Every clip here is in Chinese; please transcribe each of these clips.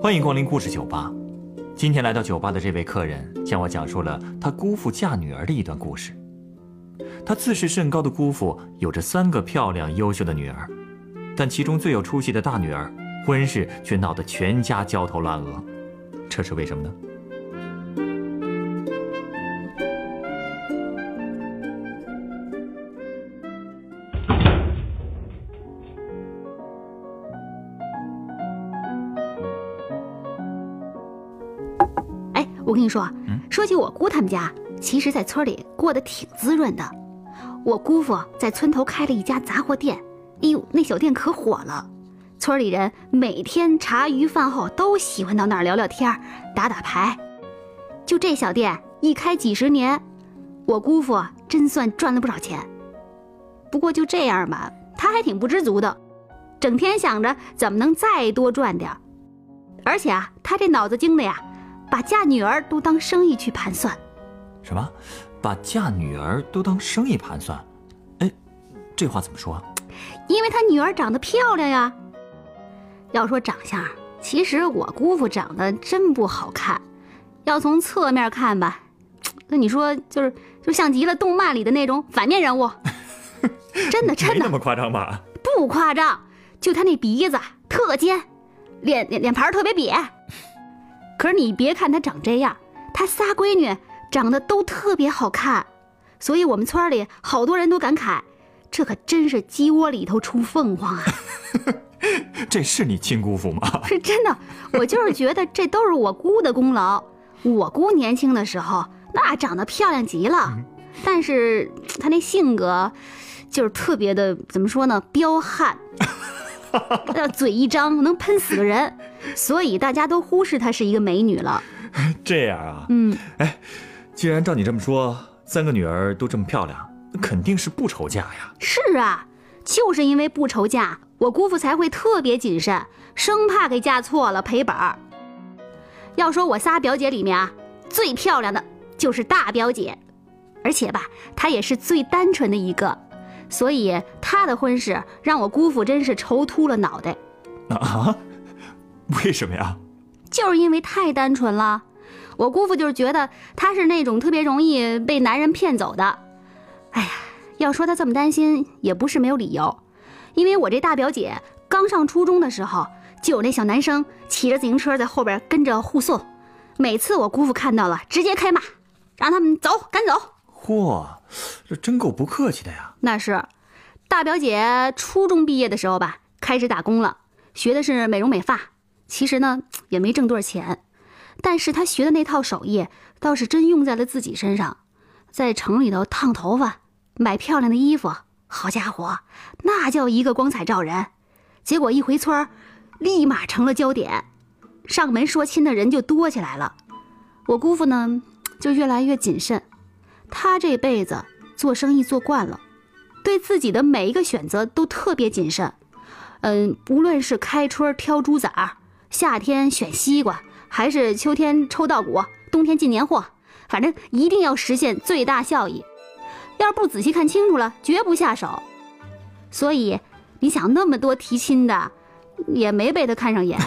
欢迎光临故事酒吧。今天来到酒吧的这位客人向我讲述了他姑父嫁女儿的一段故事。他自视甚高的姑父有着三个漂亮优秀的女儿，但其中最有出息的大女儿婚事却闹得全家焦头烂额，这是为什么呢？我跟你说，说起我姑他们家，其实在村里过得挺滋润的。我姑父在村头开了一家杂货店，哎呦，那小店可火了。村里人每天茶余饭后都喜欢到那儿聊聊天、打打牌。就这小店一开几十年，我姑父真算赚了不少钱。不过就这样吧，他还挺不知足的，整天想着怎么能再多赚点儿。而且啊，他这脑子精的呀，把嫁女儿都当生意去盘算。什么？把嫁女儿都当生意盘算？哎，这话怎么说？因为他女儿长得漂亮呀。要说长相，其实我姑父长得真不好看。要从侧面看吧，那你说就是就像极了动漫里的那种反面人物。真的真的，没那么夸张吧？不夸张，就他那鼻子特尖，脸脸脸盘特别瘪。可是你别看她长这样，她仨闺女长得都特别好看，所以我们村里好多人都感慨，这可真是鸡窝里头出凤凰啊！这是你亲姑父吗？是真的，我就是觉得这都是我姑的功劳。我姑年轻的时候那长得漂亮极了，但是她那性格就是特别的，怎么说呢？彪悍，呃，嘴一张能喷死个人，所以大家都忽视她是一个美女了。这样啊？嗯，哎，既然照你这么说，三个女儿都这么漂亮，那肯定是不愁嫁呀。是啊，就是因为不愁嫁，我姑父才会特别谨慎，生怕给嫁错了赔本儿。要说我仨表姐里面啊，最漂亮的就是大表姐，而且吧，她也是最单纯的一个，所以她的婚事让我姑父真是愁秃了脑袋。啊？为什么呀？就是因为太单纯了，我姑父就是觉得她是那种特别容易被男人骗走的。哎呀，要说他这么担心，也不是没有理由，因为我这大表姐刚上初中的时候，就有那小男生骑着自行车在后边跟着护送，每次我姑父看到了，直接开骂，让他们走，赶走。嚯，这真够不客气的呀！那是，大表姐初中毕业的时候吧，开始打工了，学的是美容美发。其实呢，也没挣多少钱，但是他学的那套手艺倒是真用在了自己身上，在城里头烫头发、买漂亮的衣服，好家伙，那叫一个光彩照人。结果一回村儿，立马成了焦点，上门说亲的人就多起来了。我姑父呢，就越来越谨慎。他这辈子做生意做惯了，对自己的每一个选择都特别谨慎。嗯，无论是开春挑猪崽儿，夏天选西瓜，还是秋天抽稻谷，冬天进年货，反正一定要实现最大效益。要是不仔细看清楚了，绝不下手。所以，你想那么多提亲的，也没被他看上眼。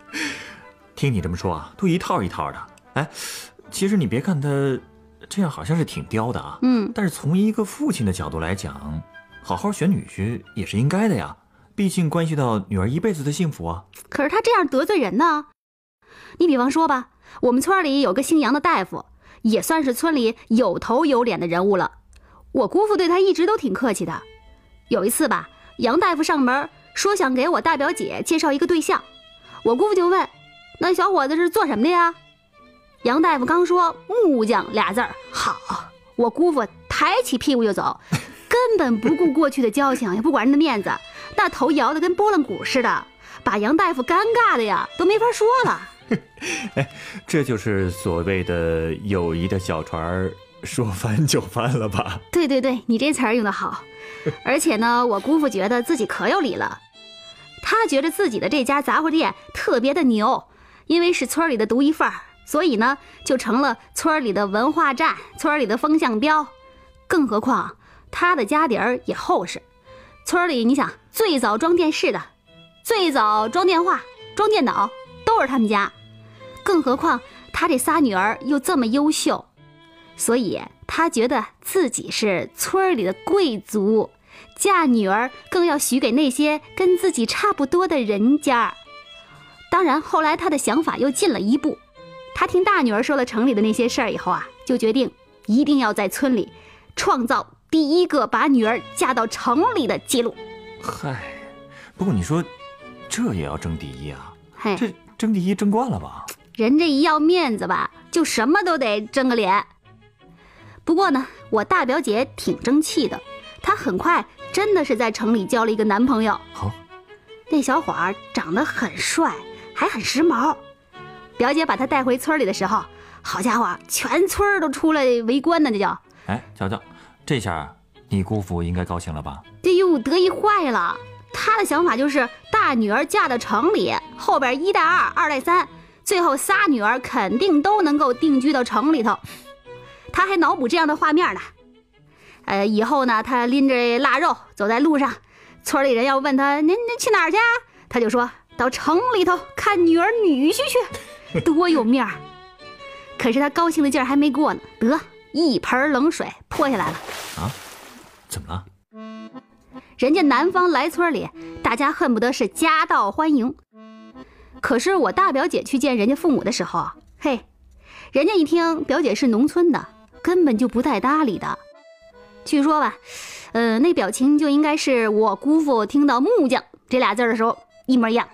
听你这么说啊，都一套一套的。哎，其实你别看他这样，好像是挺刁的啊。嗯，但是从一个父亲的角度来讲，好好选女婿也是应该的呀，毕竟关系到女儿一辈子的幸福啊。可是他这样得罪人呢。你比方说吧，我们村里有个姓杨的大夫，也算是村里有头有脸的人物了。我姑父对他一直都挺客气的。有一次吧，杨大夫上门说想给我大表姐介绍一个对象，我姑父就问：“那小伙子是做什么的呀？”杨大夫刚说“木匠”俩字儿，好，我姑父抬起屁股就走，根本不顾过去的交情，也不管人的面子，那头摇得跟拨浪鼓似的，把杨大夫尴尬的呀都没法说了。哎，这就是所谓的友谊的小船儿，说翻就翻了吧？对对对，你这词儿用得好。而且呢，我姑父觉得自己可有理了，他觉得自己的这家杂货店特别的牛，因为是村里的独一份儿，所以呢，就成了村里的文化站，村里的风向标。更何况他的家底儿也厚实，村里你想，最早装电视的，最早装电话、装电脑，都是他们家。更何况他这仨女儿又这么优秀，所以他觉得自己是村里的贵族，嫁女儿更要许给那些跟自己差不多的人家。当然，后来他的想法又进了一步，他听大女儿说了城里的那些事儿以后啊，就决定一定要在村里创造第一个把女儿嫁到城里的记录。嗨，不过你说，这也要争第一啊？嘿，这争第一争惯了吧？人这一要面子吧，就什么都得争个脸。不过呢，我大表姐挺争气的，她很快真的是在城里交了一个男朋友。好，那小伙儿长得很帅，还很时髦。表姐把他带回村里的时候，好家伙，全村都出来围观呢，这叫。哎，瞧瞧，这下你姑父应该高兴了吧？哎呦，得意坏了！他的想法就是大女儿嫁到城里，后边一带二，二带三，最后仨女儿肯定都能够定居到城里头。他还脑补这样的画面呢。呃，以后呢，他拎着腊肉走在路上，村里人要问他：“您您去哪儿去？”啊？”他就说到城里头看女儿女婿去，多有面儿。可是他高兴的劲儿还没过呢，得一盆冷水泼下来了。啊？怎么了？人家男方来村里，大家恨不得是夹道欢迎。可是我大表姐去见人家父母的时候，嘿，人家一听表姐是农村的，根本就不带搭理的。据说吧，呃，那表情就应该是我姑父听到“木匠”这俩字的时候一模一样。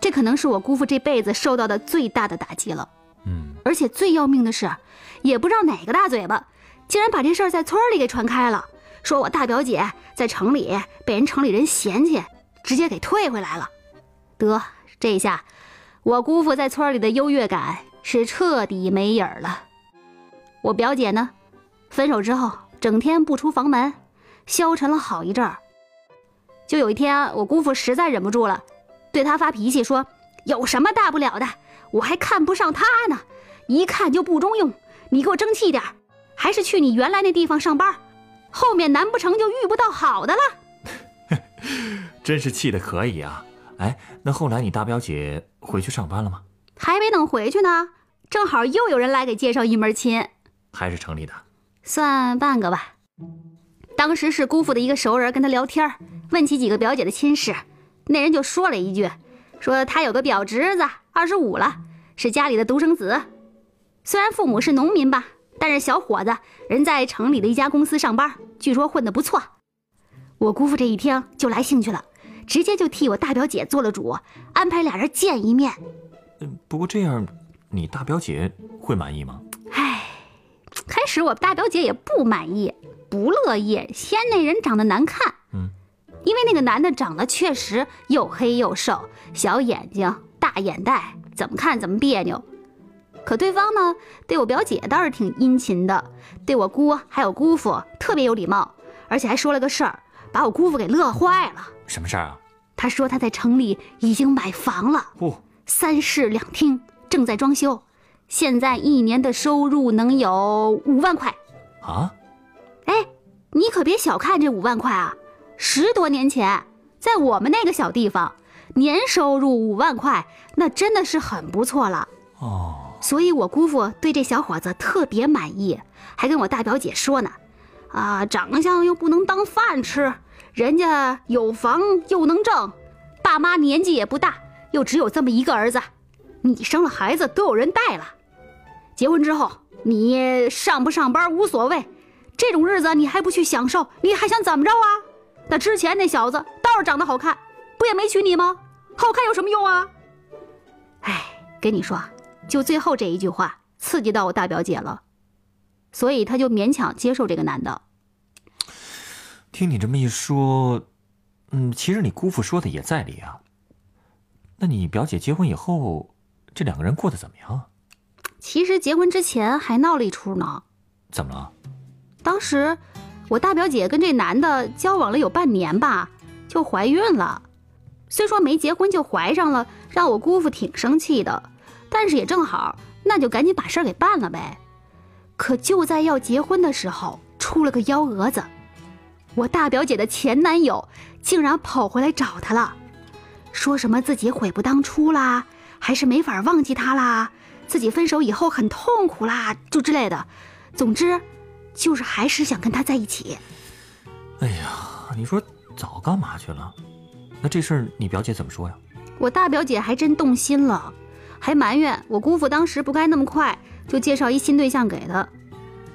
这可能是我姑父这辈子受到的最大的打击了。嗯，而且最要命的是，也不知道哪个大嘴巴，竟然把这事儿在村里给传开了。说我大表姐在城里被人城里人嫌弃，直接给退回来了。得，这下我姑父在村里的优越感是彻底没影儿了。我表姐呢，分手之后整天不出房门，消沉了好一阵儿。就有一天，我姑父实在忍不住了，对他发脾气说：“有什么大不了的？我还看不上他呢，一看就不中用。你给我争气点还是去你原来那地方上班。”后面难不成就遇不到好的了？真是气的可以啊！哎，那后来你大表姐回去上班了吗？还没等回去呢，正好又有人来给介绍一门亲，还是城里的，算半个吧。当时是姑父的一个熟人跟他聊天，问起几个表姐的亲事，那人就说了一句，说他有个表侄子，二十五了，是家里的独生子，虽然父母是农民吧。但是小伙子人在城里的一家公司上班，据说混得不错。我姑父这一听就来兴趣了，直接就替我大表姐做了主，安排俩人见一面。嗯，不过这样你大表姐会满意吗？唉，开始我大表姐也不满意，不乐意，嫌那人长得难看。嗯，因为那个男的长得确实又黑又瘦，小眼睛、大眼袋，怎么看怎么别扭。可对方呢，对我表姐倒是挺殷勤的，对我姑还有姑父特别有礼貌，而且还说了个事儿，把我姑父给乐坏了。什么事儿啊？他说他在城里已经买房了，哦，三室两厅，正在装修，现在一年的收入能有五万块。啊？哎，你可别小看这五万块啊！十多年前，在我们那个小地方，年收入五万块，那真的是很不错了。哦。所以，我姑父对这小伙子特别满意，还跟我大表姐说呢：“啊，长相又不能当饭吃，人家有房又能挣，爸妈年纪也不大，又只有这么一个儿子，你生了孩子都有人带了。结婚之后，你上不上班无所谓，这种日子你还不去享受，你还想怎么着啊？那之前那小子倒是长得好看，不也没娶你吗？好看有什么用啊？哎，跟你说。”就最后这一句话刺激到我大表姐了，所以她就勉强接受这个男的。听你这么一说，嗯，其实你姑父说的也在理啊。那你表姐结婚以后，这两个人过得怎么样？其实结婚之前还闹了一出呢。怎么了？当时我大表姐跟这男的交往了有半年吧，就怀孕了。虽说没结婚就怀上了，让我姑父挺生气的。但是也正好，那就赶紧把事儿给办了呗。可就在要结婚的时候，出了个幺蛾子，我大表姐的前男友竟然跑回来找她了，说什么自己悔不当初啦，还是没法忘记他啦，自己分手以后很痛苦啦，就之类的。总之，就是还是想跟他在一起。哎呀，你说早干嘛去了？那这事儿你表姐怎么说呀？我大表姐还真动心了，还埋怨我姑父当时不该那么快就介绍一新对象给她。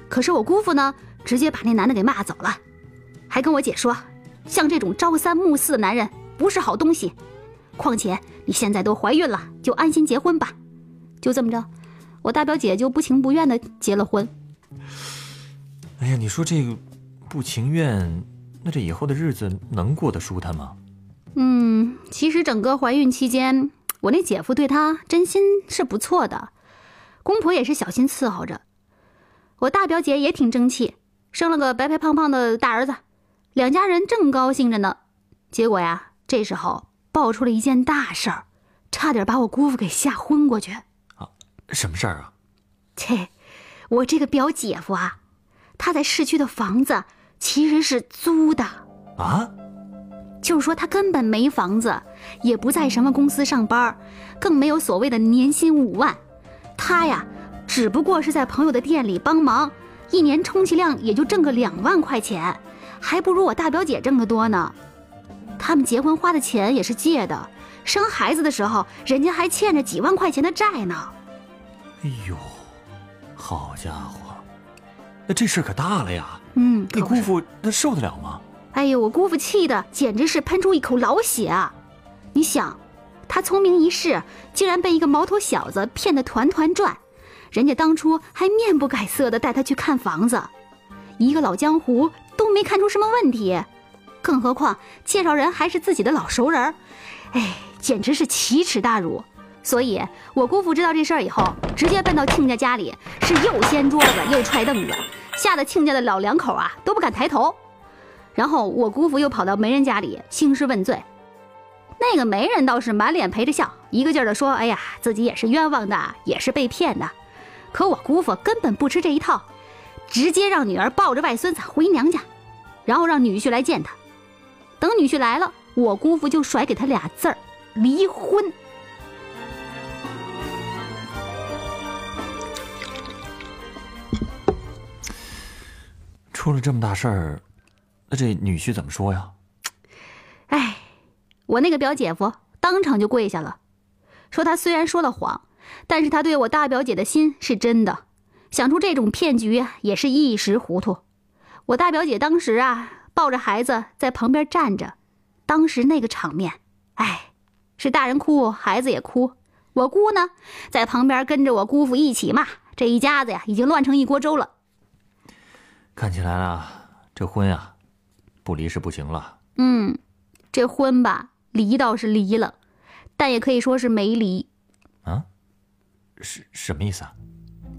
可是我姑父呢，直接把那男的给骂走了，还跟我姐说，像这种朝三暮四的男人不是好东西。况且你现在都怀孕了，就安心结婚吧。就这么着，我大表姐就不情不愿的结了婚。哎呀，你说这个不情愿，那这以后的日子能过得舒坦吗？嗯，其实整个怀孕期间，我那姐夫对她真心是不错的，公婆也是小心伺候着。我大表姐也挺争气，生了个白白胖胖的大儿子，两家人正高兴着呢。结果呀，这时候爆出了一件大事儿，差点把我姑父给吓昏过去。啊，什么事儿啊？切，我这个表姐夫啊，他在市区的房子其实是租的啊。就是说他根本没房子，也不在什么公司上班，更没有所谓的年薪五万。他呀。只不过是在朋友的店里帮忙，一年充其量也就挣个两万块钱，还不如我大表姐挣得多呢。他们结婚花的钱也是借的，生孩子的时候人家还欠着几万块钱的债呢。哎呦，好家伙，那这事可大了呀！嗯，你姑父那受得了吗？哎呦，我姑父气的简直是喷出一口老血啊！你想，他聪明一世，竟然被一个毛头小子骗得团团转。人家当初还面不改色的带他去看房子，一个老江湖都没看出什么问题，更何况介绍人还是自己的老熟人哎，简直是奇耻大辱。所以，我姑父知道这事儿以后，直接奔到亲家家里，是又掀桌子又踹凳子，吓得亲家的老两口啊都不敢抬头。然后我姑父又跑到媒人家里兴师问罪，那个媒人倒是满脸陪着笑，一个劲儿的说：“哎呀，自己也是冤枉的，也是被骗的。”可我姑父根本不吃这一套，直接让女儿抱着外孙子回娘家，然后让女婿来见他。等女婿来了，我姑父就甩给他俩字儿：离婚。出了这么大事儿，那这女婿怎么说呀？哎，我那个表姐夫当场就跪下了，说他虽然说了谎。但是他对我大表姐的心是真的，想出这种骗局也是一时糊涂。我大表姐当时啊，抱着孩子在旁边站着，当时那个场面，哎，是大人哭，孩子也哭。我姑呢，在旁边跟着我姑父一起骂，这一家子呀，已经乱成一锅粥了。看起来啊，这婚呀，不离是不行了。嗯，这婚吧，离倒是离了，但也可以说是没离。啊？是什么意思啊？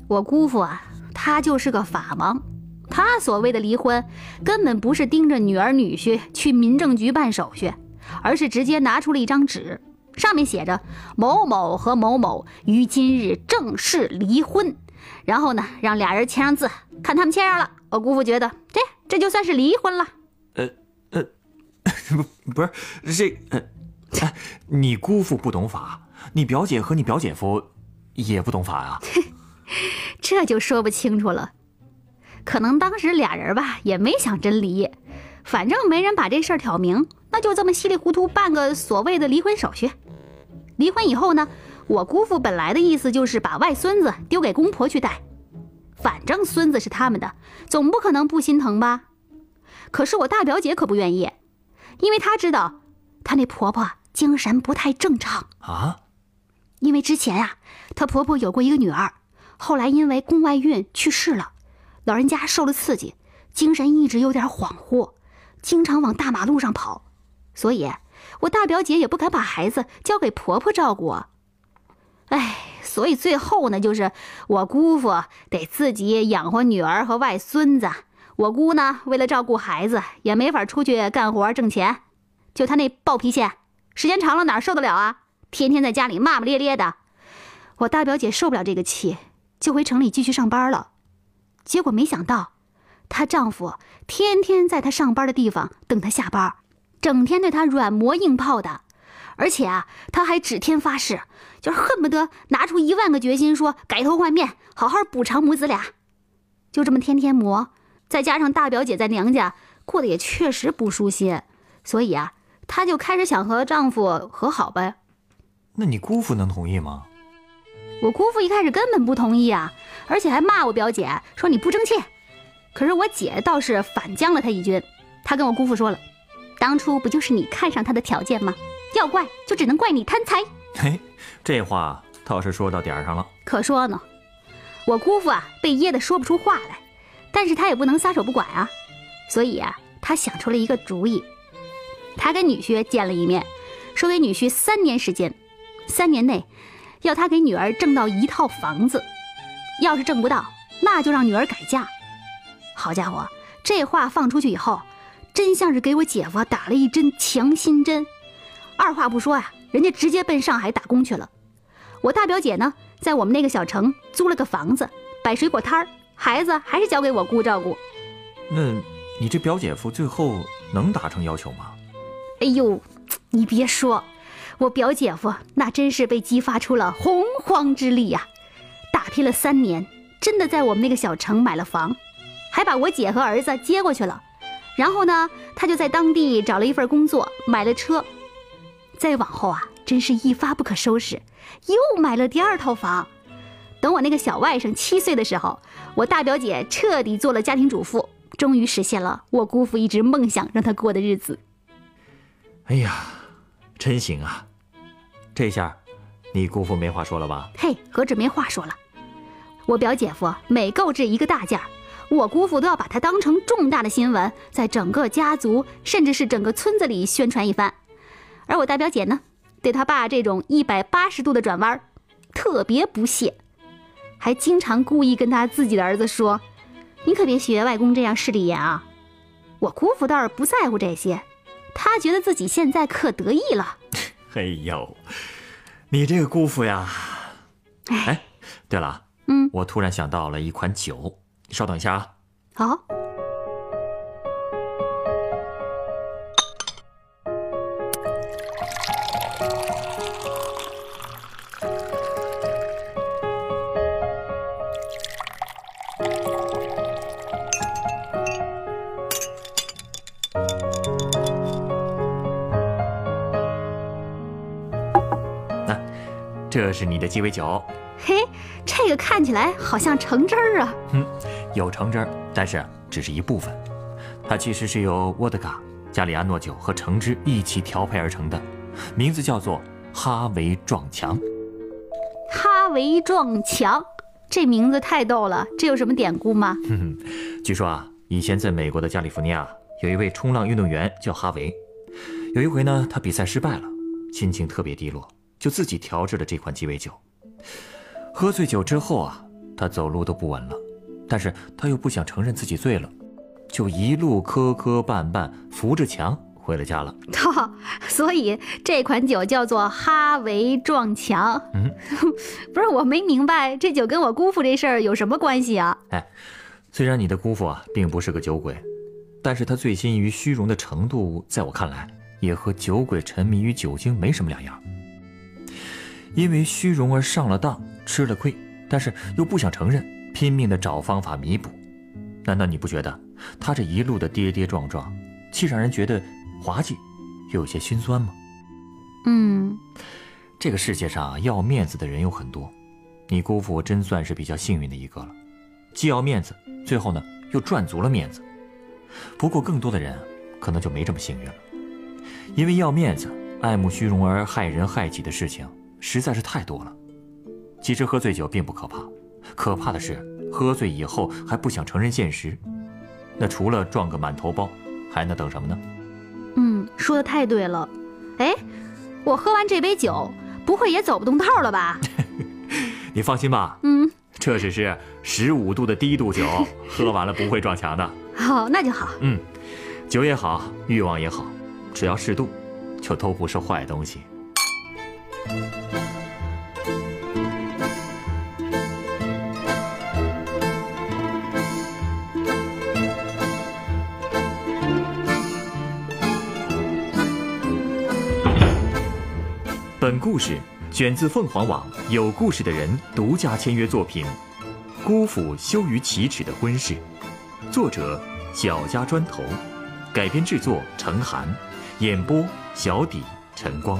我姑父啊，他就是个法盲。他所谓的离婚，根本不是盯着女儿女婿去民政局办手续，而是直接拿出了一张纸，上面写着某某和某某于今日正式离婚。然后呢，让俩人签上字，看他们签上了，我姑父觉得这这就算是离婚了。不 不是这，哎，你姑父不懂法，你表姐和你表姐夫。也不懂法啊，这就说不清楚了。可能当时俩人吧也没想真离，反正没人把这事儿挑明，那就这么稀里糊涂办个所谓的离婚手续。离婚以后呢，我姑父本来的意思就是把外孙子丢给公婆去带，反正孙子是他们的，总不可能不心疼吧？可是我大表姐可不愿意，因为她知道她那婆婆精神不太正常啊。因为之前呀，她婆婆有过一个女儿，后来因为宫外孕去世了，老人家受了刺激，精神一直有点恍惚，经常往大马路上跑，所以我大表姐也不敢把孩子交给婆婆照顾。哎，所以最后呢，就是我姑父得自己养活女儿和外孙子，我姑呢为了照顾孩子，也没法出去干活挣钱，就她那暴脾气，时间长了哪受得了啊？天天在家里骂骂咧咧的，我大表姐受不了这个气，就回城里继续上班了。结果没想到，她丈夫天天在她上班的地方等她下班，整天对她软磨硬泡的，而且啊，他还指天发誓，就是恨不得拿出一万个决心，说改头换面，好好补偿母子俩。就这么天天磨，再加上大表姐在娘家过得也确实不舒心，所以啊，她就开始想和丈夫和好呗。那你姑父能同意吗？我姑父一开始根本不同意啊，而且还骂我表姐说你不争气。可是我姐倒是反将了他一军，她跟我姑父说了，当初不就是你看上他的条件吗？要怪就只能怪你贪财。嘿，这话倒是说到点儿上了。可说呢，我姑父啊被噎得说不出话来，但是他也不能撒手不管啊，所以啊，他想出了一个主意，他跟女婿见了一面，说给女婿三年时间，三年内要他给女儿挣到一套房子，要是挣不到，那就让女儿改嫁。好家伙，这话放出去以后，真像是给我姐夫打了一针强心针。二话不说呀，人家直接奔上海打工去了。我大表姐呢，在我们那个小城租了个房子，摆水果摊儿，孩子还是交给我姑照顾。那你这表姐夫最后能达成要求吗？哎呦，你别说，我表姐夫那真是被激发出了洪荒之力呀！打拼了三年，真的在我们那个小城买了房。还把我姐和儿子接过去了，然后呢，他就在当地找了一份工作，买了车。再往后啊，真是一发不可收拾，又买了第二套房。等我那个小外甥七岁的时候，我大表姐彻底做了家庭主妇，终于实现了我姑父一直梦想让她过的日子。哎呀，真行啊！这下，你姑父没话说了吧？嘿，何止没话说了，我表姐夫每购置一个大件儿。我姑父都要把它当成重大的新闻，在整个家族甚至是整个村子里宣传一番。而我大表姐呢，对他爸这种一百八十度的转弯，特别不屑，还经常故意跟他自己的儿子说：“你可别学外公这样势利眼啊！”我姑父倒是不在乎这些，他觉得自己现在可得意了。哎呦，你这个姑父呀！哎，对了，嗯，我突然想到了一款酒。你稍等一下啊！好。是你的鸡尾酒。嘿，这个看起来好像橙汁儿啊。嗯，有橙汁儿，但是只是一部分。它其实是由沃德嘎、加里安诺酒和橙汁一起调配而成的，名字叫做哈维撞墙。哈维撞墙，这名字太逗了。这有什么典故吗？哼哼，据说啊，以前在美国的加利福尼亚有一位冲浪运动员叫哈维。有一回呢，他比赛失败了，心情特别低落，就自己调制了这款鸡尾酒。喝醉酒之后啊，他走路都不稳了，但是他又不想承认自己醉了，就一路磕磕绊绊，扶着墙回了家了。哈，所以这款酒叫做哈维撞墙。嗯，不是，我没明白这酒跟我姑父这事儿有什么关系啊？哎，虽然你的姑父啊并不是个酒鬼，但是他醉心于虚荣的程度，在我看来，也和酒鬼沉迷于酒精没什么两样。因为虚荣而上了当。吃了亏，但是又不想承认，拼命的找方法弥补。难道你不觉得他这一路的跌跌撞撞，既让人觉得滑稽，又有些心酸吗？嗯，这个世界上要面子的人有很多，你姑父真算是比较幸运的一个了，既要面子，最后呢又赚足了面子。不过更多的人可能就没这么幸运了，因为要面子、爱慕虚荣而害人害己的事情实在是太多了。其实喝醉酒并不可怕，可怕的是喝醉以后还不想承认现实。那除了撞个满头包，还能等什么呢？嗯，说的太对了。哎，我喝完这杯酒，不会也走不动道了吧？你放心吧。嗯，这只是十五度的低度酒，喝完了不会撞墙的。好，那就好。嗯，酒也好，欲望也好，只要适度，就都不是坏东西。本故事选自凤凰网有故事的人独家签约作品《姑父羞于启齿的婚事》，作者小家砖头，改编制作程涵，演播小底晨光。